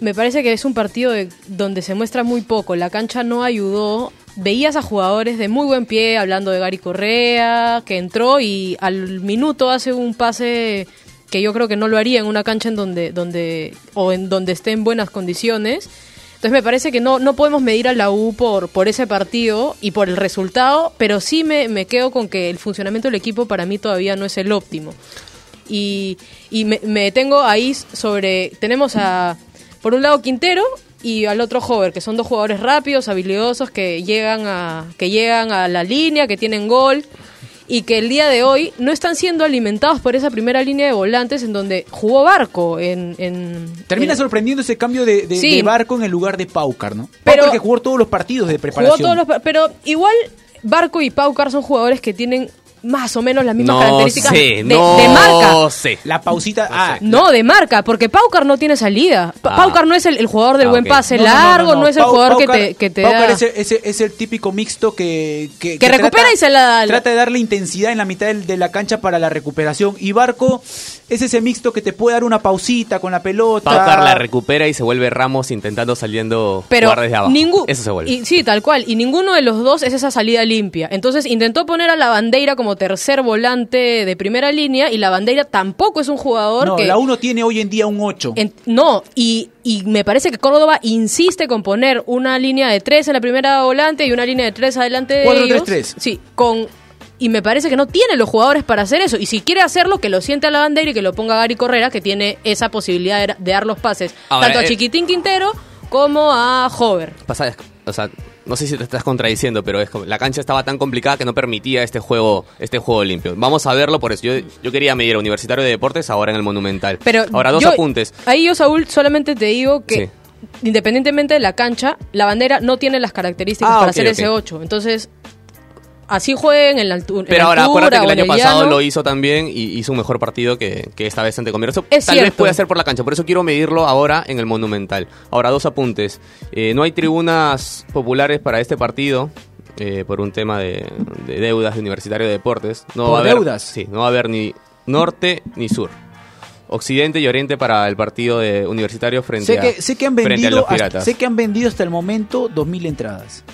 me parece que es un partido de- donde se muestra muy poco. La cancha no ayudó. Veías a jugadores de muy buen pie, hablando de Gary Correa, que entró y al minuto hace un pase que yo creo que no lo haría en una cancha en donde, donde o en donde esté en buenas condiciones. Entonces me parece que no, no podemos medir a la U por, por ese partido y por el resultado, pero sí me, me quedo con que el funcionamiento del equipo para mí todavía no es el óptimo. Y, y me, me detengo ahí sobre, tenemos a, por un lado Quintero y al otro Hover, que son dos jugadores rápidos, habilidosos, que llegan a, que llegan a la línea, que tienen gol y que el día de hoy no están siendo alimentados por esa primera línea de volantes en donde jugó Barco en... en Termina en- sorprendiendo ese cambio de, de- Sí. de Barco en el lugar de Paucar, ¿no? Pero- Paucar que jugó todos los partidos de preparación. Jugó todos los pa- pero igual Barco y Paucar son jugadores que tienen más o menos las mismas No características sé, de, no de marca. sé. La pausita. ah, No, de marca, porque Paucar no tiene salida. Pa- Ah. Paucar no es el, el jugador del Ah, buen pase no, no, no, largo, no, no, es el Pau- jugador que te, que te Paucar da... es, el, es el- es el típico mixto que. Que, Que recupera y se la- Trata de darle intensidad en la mitad del- de la cancha para la recuperación. Y Barco es ese mixto que te puede dar una pausita con la pelota. Paucar la recupera y se vuelve Ramos intentando saliendo pero jugar desde abajo. Eso se vuelve. y, sí tal cual y ninguno de los dos es esa salida limpia entonces intentó poner a la bandera como tercer volante de primera línea y la bandera tampoco es un jugador No, que la 1 tiene hoy en día un 8. En- no, y, y me parece que Córdoba insiste con poner una línea de tres en la primera volante y una línea de tres adelante de 4-3-3. ellos. Sí, con y me parece que no tiene los jugadores para hacer eso. Y si quiere hacerlo, que lo siente a la bandera y que lo ponga Gary Correa, que tiene esa posibilidad de, de dar los pases Ahora, tanto a eh, Chiquitín Quintero como a Hover. Pasa, o sea, no sé si te estás contradiciendo, pero es como- la cancha estaba tan complicada que no permitía este juego, este juego limpio. Vamos a verlo por eso. Yo, yo quería medir a Universitario de Deportes ahora en el Monumental. Pero ahora dos yo- apuntes. Ahí yo, Saúl, solamente te digo que Sí. independientemente de la cancha, la bandera no tiene las características Ah, para hacer ese 8. Entonces, así jueguen en la, altu- en Pero ahora, altura acuérdate que el año pasado llano. lo hizo también y hizo un mejor partido que, que esta vez ante Comercio. Es Tal vez puede ser por la cancha, por eso quiero medirlo ahora en el Monumental. Ahora, dos apuntes. Eh, no hay tribunas populares para este partido. eh, por un tema de, de deudas de Universitario de Deportes. No ¿Por va a haber, deudas? Sí, no va a haber ni norte ni sur. Occidente y Oriente para el partido de Universitario frente Sé a sé que han frente a vendido los hasta, Piratas. sé que han vendido hasta el momento 2000 entradas.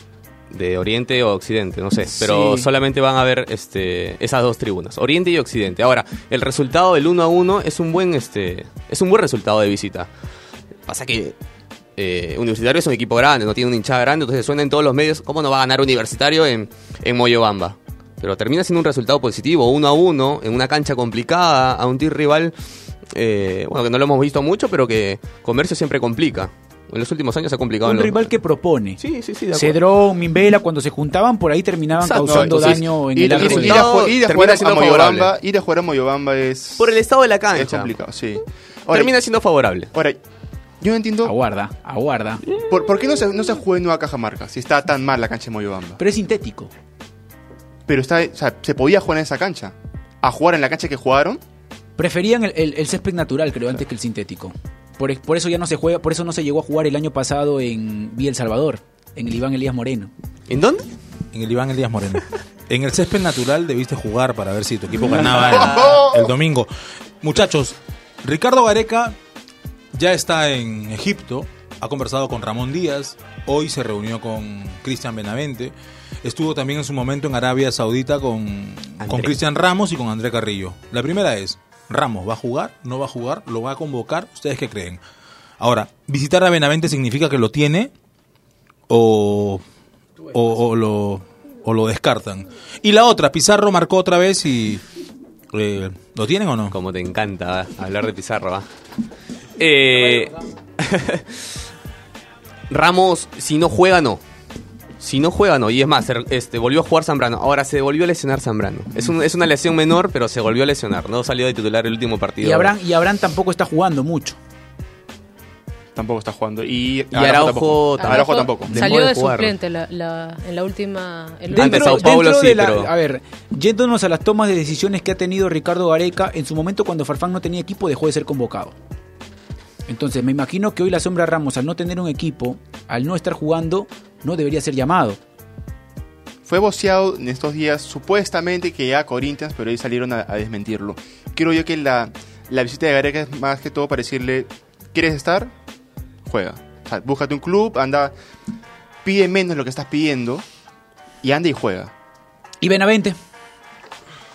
De Oriente o Occidente, no sé, pero Sí. solamente van a ver este esas dos tribunas, Oriente y Occidente. Ahora, el resultado del 1 a 1 es un buen este es un buen resultado de visita. Pasa que eh, Universitario es un equipo grande, no tiene un hinchada grande, entonces suena en todos los medios, ¿cómo no va a ganar Universitario en, en Moyobamba? Pero termina siendo un resultado positivo, 1 a 1, en una cancha complicada, a un tir rival, eh, bueno, que no lo hemos visto mucho, pero que Comercio siempre complica. En los últimos años se ha complicado. Un en los- rival que propone. Sí, sí, sí, de acuerdo. Cedrón, Mimbela, cuando se juntaban, por ahí terminaban Exacto. causando No, entonces, daño en ir, el ir- ir a, ir jugar a siendo Moyobamba, favorable. ir a jugar a Moyobamba es, Por el estado de la cancha. es complicado, sí. Ahora, Termina siendo favorable. ahora, yo no entiendo Aguarda, aguarda. por, por qué no se, no se juega en Nueva Cajamarca si está tan mal la cancha de Moyobamba. Pero es sintético. Pero está, o sea, se podía jugar en esa cancha. A jugar en la cancha que jugaron, Preferían el, el- el césped natural, creo, antes que el sintético. Por, por eso ya no se juega, por eso no se llegó a jugar el año pasado en Villa El Salvador, en el Iván Elías Moreno. ¿En dónde? En el Iván Elías Moreno. En el césped natural debiste jugar para ver si tu equipo ganaba el, el domingo. Muchachos, Ricardo Gareca ya está en Egipto, ha conversado con Ramón Díaz, hoy se reunió con Cristian Benavente, estuvo también en su momento en Arabia Saudita con. Cristian Ramos y con André Carrillo. La primera es, ¿Ramos va a jugar? ¿No va a jugar? ¿Lo va a convocar? ¿Ustedes qué creen? Ahora, ¿visitar a Benavente significa que lo tiene o, o, lo, o lo descartan? Y la otra, Pizarro marcó otra vez y... eh, ¿Lo tienen o no? Como te encanta hablar de Pizarro. Eh, Ramos, si no juega, no. Si no juega, no. Y es más, este, volvió a jugar Zambrano. Ahora se volvió a lesionar Zambrano. Es, un- es una lesión menor, pero se volvió a lesionar. No salió de titular el último partido. Y Abraham, y Abraham tampoco está jugando mucho. tampoco está jugando. Y, Y Araujo tampoco. Araujo tampoco. Salió de de jugar. suplente la, la- en la última. el Ante último- Sao Paulo dentro sí, de la- pero- A ver, yéndonos a las tomas de decisiones que ha tenido Ricardo Gareca, en su momento cuando Farfán no tenía equipo dejó de ser convocado. Entonces me imagino que hoy la sombra Ramos, al no tener un equipo, al no estar jugando, no debería ser llamado. Fue voceado en estos días supuestamente que ya a Corinthians, pero ahí salieron a, a desmentirlo. Creo yo que la, la visita de Gareca es más que todo para decirle, ¿quieres estar? Juega. O sea, búscate un club, anda, pide menos lo que estás pidiendo y anda y juega. Y Benavente.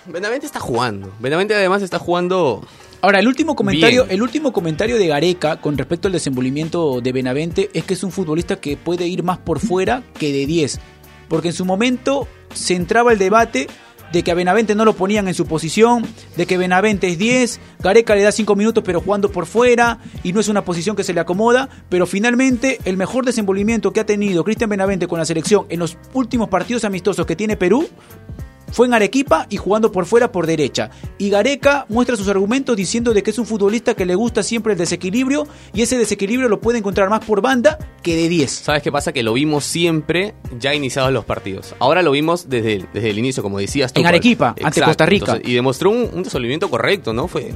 Benavente está jugando. Benavente además está jugando... Ahora, el último comentario, Bien. el último comentario de Gareca con respecto al desenvolvimiento de Benavente es que es un futbolista que puede ir más por fuera que de 10. Porque en su momento se entraba el debate de que a Benavente no lo ponían en su posición, de que Benavente es 10, Gareca le da 5 minutos pero jugando por fuera y no es una posición que se le acomoda, pero finalmente el mejor desenvolvimiento que ha tenido Cristian Benavente con la selección en los últimos partidos amistosos que tiene Perú fue en Arequipa y jugando por fuera por derecha. Y Gareca muestra sus argumentos diciendo de que es un futbolista que le gusta siempre el desequilibrio y ese desequilibrio lo puede encontrar más por banda que de 10. ¿Sabes qué pasa? Que lo vimos siempre ya iniciados los partidos. Ahora lo vimos desde el, desde el inicio, como decías tú. En. Arequipa, ante Costa Rica. y demostró un, un resolvimiento correcto, ¿no? Fue,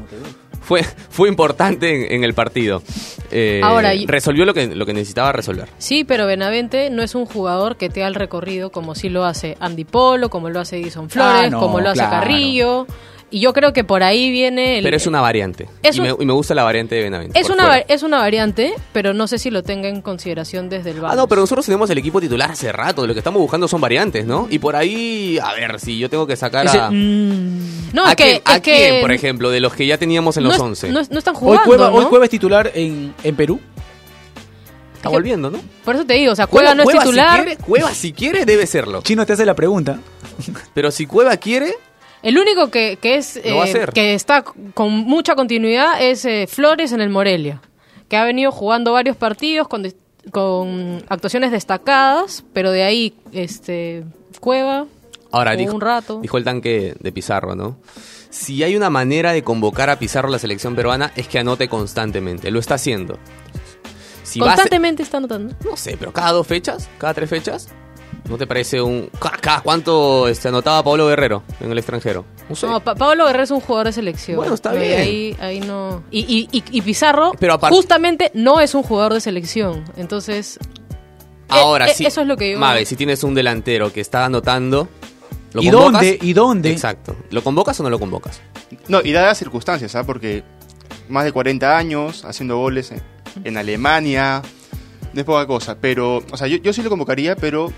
fue, fue importante en, en el partido. Eh, Ahora, resolvió lo que, lo que necesitaba resolver. Sí, pero Benavente no es un jugador que te da el recorrido como sí lo hace Andy Polo, como lo hace Edison Flores, Ah, no, como lo hace claro. Carrillo. Y yo creo que por ahí viene el. Pero es una variante. Es y, un- me, y me gusta la variante de Benavente. es una, fuera. es una variante, pero no sé si lo tenga en consideración desde el Ah, banco. no, pero nosotros tenemos el equipo titular hace rato. Lo que estamos buscando son variantes, ¿no? Y por ahí, a ver, si yo tengo que sacar Ese- a... mm, No, ¿A es que, quién, a es que quién, por ejemplo, de los que ya teníamos en no los es- 11? No, es- no están hoy, jugando. Cueva, hoy. Cueva es titular en, en Perú. Está volviendo, ¿no? Por eso te digo, o sea, Cueva no es Cueva, titular. Si quiere, Cueva, si quiere, debe serlo. Chino te hace la pregunta. Pero si Cueva quiere, El único que, que es eh, que está con mucha continuidad es eh, Flores en el Morelia, que ha venido jugando varios partidos, cuando con actuaciones destacadas, pero de ahí, este, Cueva, Ahora, dijo, un rato. dijo el tanque de Pizarro, ¿no? Si hay una manera de convocar a Pizarro a la selección peruana es que anote constantemente. Lo está haciendo. Si a Constantemente está anotando. no sé, pero cada dos fechas, cada tres fechas, ¿no te parece un... ca- ca- ¿Cuánto este, anotaba Pablo Guerrero en el extranjero? No sé. No, Pa- Pablo Guerrero es un jugador de selección. Bueno, está y bien. Ahí, ahí no. Y, y, y, y Pizarro, Pero justamente, no es un jugador de selección. Entonces, Ahora eh, sí. eso es lo que yo- Mabe, si tienes un delantero que está anotando... ¿lo ¿Y convocas? dónde? ¿Y dónde? Exacto. ¿Lo convocas o no lo convocas? No, y dadas las circunstancias, ¿ah? Porque más de 40 años haciendo goles en, en Alemania, no es poca cosa. Pero, o sea, yo, yo sí lo convocaría, pero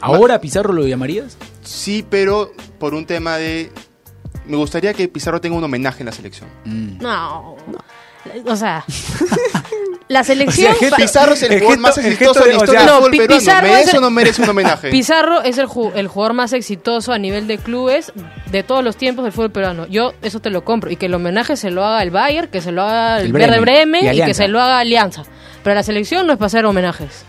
¿Ahora Pizarro lo llamarías? sí, pero por un tema de... Me gustaría que Pizarro tenga un homenaje en la selección. no. O sea, la selección. O sea, pa- Pizarro es el, el jugador gesto- más exitoso de de- la o historia sea- del No, fútbol peruano. ¿Merece el- o no merece un homenaje? Pizarro es el, ju- el jugador más exitoso a nivel de clubes de todos los tiempos del fútbol peruano. Yo eso te lo compro. Y que el homenaje se lo haga el Bayern, que se lo haga el, Bremen Bremen y y, que se lo haga Alianza. Pero la selección no es para hacer homenajes.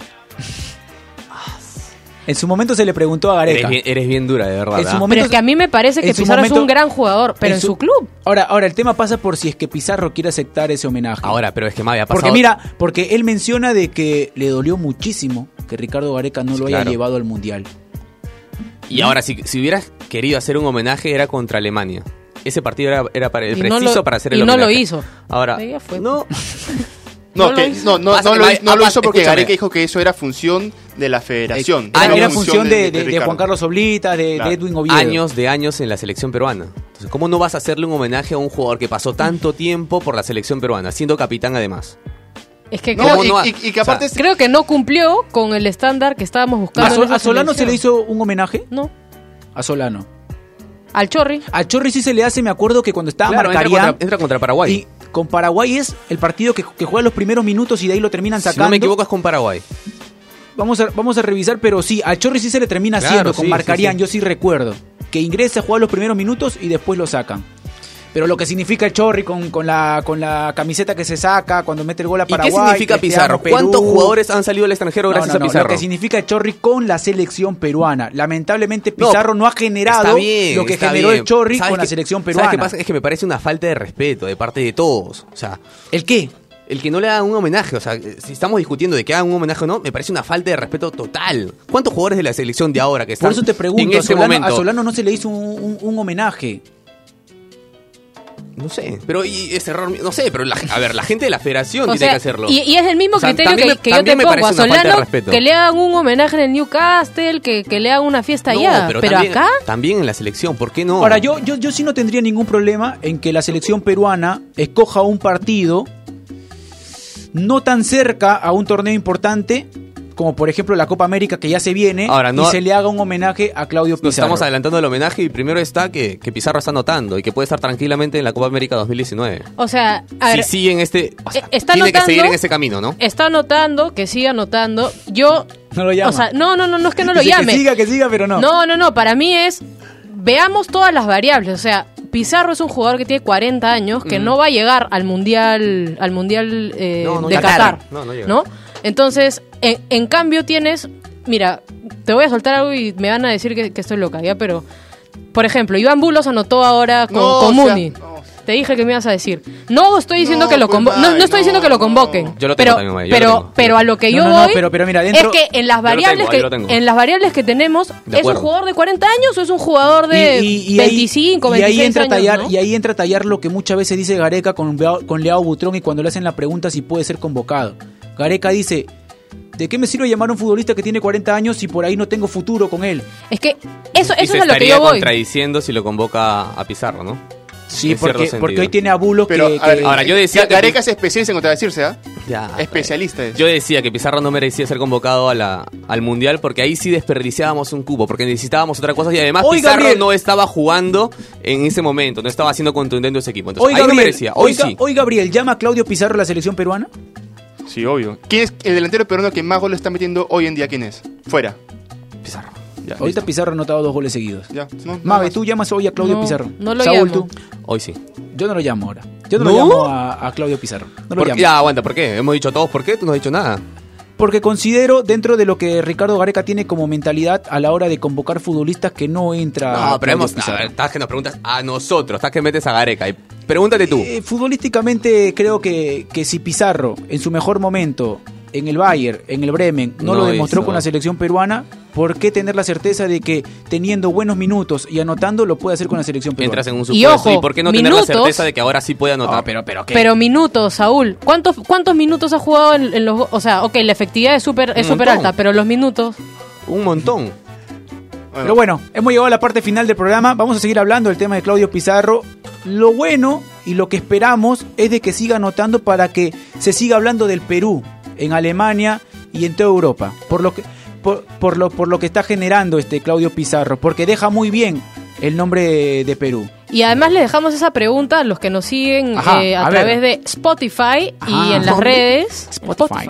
En su momento se le preguntó a Eres Gareca. bien, eres bien dura, de verdad. En su ¿ah? momento- Pero es que a mí me parece que Pizarro es un gran jugador, pero en, su, club. Ahora, ahora el tema pasa por si es que Pizarro quiere aceptar ese homenaje. Ahora, pero es que Mabe ha pasado... porque mira, porque él menciona de que le dolió muchísimo que Ricardo Gareca no Sí, lo haya claro. llevado al mundial. Y ahora, si, si hubieras querido hacer un homenaje, era contra Alemania. Ese partido era, era para el Y no preciso lo- para hacer y el no homenaje. lo hizo. Ahora, Ahí ya fue. no, No, No que- lo hizo. no, no, Pasa no que lo, no lo ah, hizo porque escúchame. Gareca dijo que eso era función de la federación. Era, Años. era función de, de- de Ricardo. Juan Carlos Oblita, de, Claro. de Edwin Oviedo. años de años en la selección peruana. Entonces, ¿cómo no vas a hacerle un homenaje a un jugador que pasó tanto tiempo por la selección peruana, siendo capitán además? Es que No, creo, ¿Cómo y, no y- y que aparte o sea, es- creo que no cumplió con el estándar que estábamos ¿A, buscando. Sol- a Solano se le hizo un homenaje? No. A Solano. Al Chorri. A Chorri sí se le hace, me acuerdo que cuando estaba Claro, entra contra, entra contra Paraguay. Con Paraguay es el partido que, que juega los primeros minutos y de ahí lo terminan si sacando. no me equivoco, es con Paraguay. Vamos a, vamos a revisar, pero sí, a Chorri sí se le termina Claro, haciendo con sí, Marcarián, sí, sí. yo sí recuerdo. Que ingresa a jugar los primeros minutos y después lo sacan. Pero lo que significa el Chorri con, con la, con la camiseta que se saca cuando mete el gol a ¿Y Paraguay. qué significa Pizarro? Perú. ¿Cuántos jugadores han salido al extranjero gracias no, no, a Pizarro? Lo que significa el Chorri con la selección peruana. Lamentablemente Pizarro no, ha generado bien, lo que generó bien. el Chorri ¿Sabes con la selección ¿Sabes peruana. qué pasa? Es que me parece una falta de respeto de parte de todos. O sea, ¿El qué? el que no le haga un homenaje, o sea, si estamos discutiendo de que hagan un homenaje o no, me parece una falta de respeto total. ¿Cuántos jugadores de la selección de ahora que están Por eso te pregunto, en a, ese Solano, momento? a Solano no se le hizo un, un- un homenaje. No sé, pero y ese error, no sé, pero la- a ver, la gente de la federación O tiene sea, que hacerlo. Y, y es el mismo O sea, criterio que, me- que yo te también me pongo parece a Solano, que le hagan un homenaje en el Newcastle, que, que le hagan una fiesta No, allá. pero, Pero, también, acá, también en la selección, ¿por qué no? Ahora, yo, yo, yo sí no tendría ningún problema en que la selección peruana escoja un partido no tan cerca a un torneo importante, como por ejemplo la Copa América que ya se viene, Ahora, no- y se le haga un homenaje a Claudio Nos Pizarro. estamos adelantando el homenaje y primero está que, que Pizarro está anotando y que puede estar tranquilamente en la Copa América 2019. o sea, a ver, si sigue en este... o sea, eh, está tiene que anotando- seguir en ese camino, ¿no? está anotando, que siga anotando. Yo, No lo llama. o sea, no, no, no, no es que no lo Dice llame. Que siga, que siga, pero no. No, no, no, para mí es, veamos todas las variables, o sea, Pizarro es un jugador que tiene 40 años, que no va a llegar al mundial, al mundial eh, No, no de llega. Qatar, No, no llega. ¿no? Entonces, en, en cambio tienes, mira, te voy a soltar algo y me van a decir que, que estoy loca, ya, pero, por ejemplo, Iván Bulos anotó ahora con, No, con o sea, Muni. no. Te dije que me ibas a decir. No estoy diciendo No, que lo pues, convo- no, no estoy diciendo que lo no. convoquen. Yo lo tengo pero, también, lo pero, tengo. pero a lo que yo no, no, voy pero- pero mira, dentro- es que en las tengo, variables que en las variables que tenemos es un jugador de 40 años o es un jugador de Y- y- y 25, ahí, y 26 ahí entra años, tallar, ¿no? Y ahí entra a tallar lo que muchas veces dice Gareca con, con Leao Butrón y cuando le hacen la pregunta si puede ser convocado. Gareca dice, ¿de qué me sirve llamar a un futbolista que tiene 40 años si por ahí no tengo futuro con él? Es que eso, y eso se es a lo que yo voy. contradiciendo si lo convoca a Pizarro, ¿no? Sí, porque, porque hoy tiene a Bulos Pero, que... a ver, que- Ahora, yo decía Ga- que- Gareca es especialista en contradecirse, ¿ah? Ya. Especialista es. Yo decía que Pizarro no merecía ser convocado a la, al Mundial porque ahí sí desperdiciábamos un cubo, porque necesitábamos otra cosa y además Hoy, Pizarro Gabriel. no estaba jugando en ese momento, no estaba haciendo contundente ese equipo. Entonces, hoy, ahí no Gabriel, merecía, hoy, Ga- sí. hoy Gabriel, ¿llama a Claudio Pizarro a la selección peruana? Sí, obvio. ¿Quién es el delantero peruano que más goles está metiendo hoy en día? ¿Quién es? Fuera. Pizarro. Ya, Ahorita listo. Pizarro ha anotado dos goles seguidos. Ya, no, Mabe. ¿tú llamas hoy a Claudio No, Pizarro? no lo Saúl, llamo. tú. Hoy sí. Yo no lo llamo ahora. Yo no, ¿No? lo llamo a, a Claudio Pizarro. No lo ¿Por- llamo. ya, aguanta, ¿por qué? Hemos dicho todos por qué, tú no has dicho nada. porque considero dentro de lo que Ricardo Gareca tiene como mentalidad a la hora de convocar futbolistas que no entra. No, pero hemos. A ver, estás que nos preguntas a nosotros, estás que metes a Gareca. Y pregúntate tú. Eh, futbolísticamente creo que, que si Pizarro en su mejor momento en el Bayern, en el Bremen, no, No lo demostró hizo. con la selección peruana, ¿por qué tener la certeza de que teniendo buenos minutos y anotando lo puede hacer con la selección peruana? Entras en un Y supuesto. ojo, por qué no tener la certeza de que ahora sí puede anotar? Ah, pero, pero, ¿qué? Pero minutos, Saúl. ¿Cuántos, cuántos minutos ha jugado en, en los... O sea, ok, la efectividad es súper es montón. alta, pero los minutos... Un montón. Pero bueno, hemos llegado a la parte final del programa. Vamos a seguir hablando del tema de Claudio Pizarro. Lo bueno y lo que esperamos es de que siga anotando para que se siga hablando del Perú en Alemania y en toda Europa. Por lo que, por, por lo, por lo que está generando este Claudio Pizarro. Porque deja muy bien el nombre de Perú. Y además le dejamos esa pregunta a los que nos siguen Ajá, eh, a, través de Spotify y en las ¿Dónde? redes. Spotify.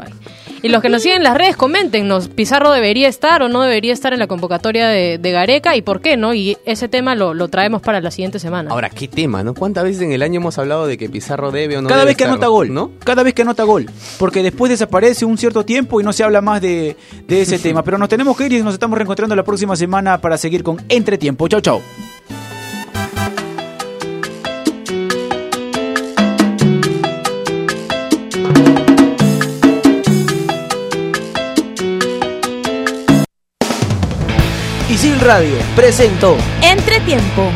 Y los que nos siguen en las redes, coméntenos, ¿Pizarro debería estar o no debería estar en la convocatoria de, de Gareca y por qué no? Y ese tema lo, lo traemos para la siguiente semana. Ahora, ¿qué tema, no? ¿Cuántas veces en el año hemos hablado de que Pizarro debe o no Cada debe vez que estar, anota gol, ¿no? Cada vez que anota gol. Porque después desaparece un cierto tiempo y no se habla más de, de ese tema. Pero nos tenemos que ir y nos estamos reencontrando la próxima semana para seguir con Entretiempo. Chau, chau. Isil Radio presentó Entretiempo.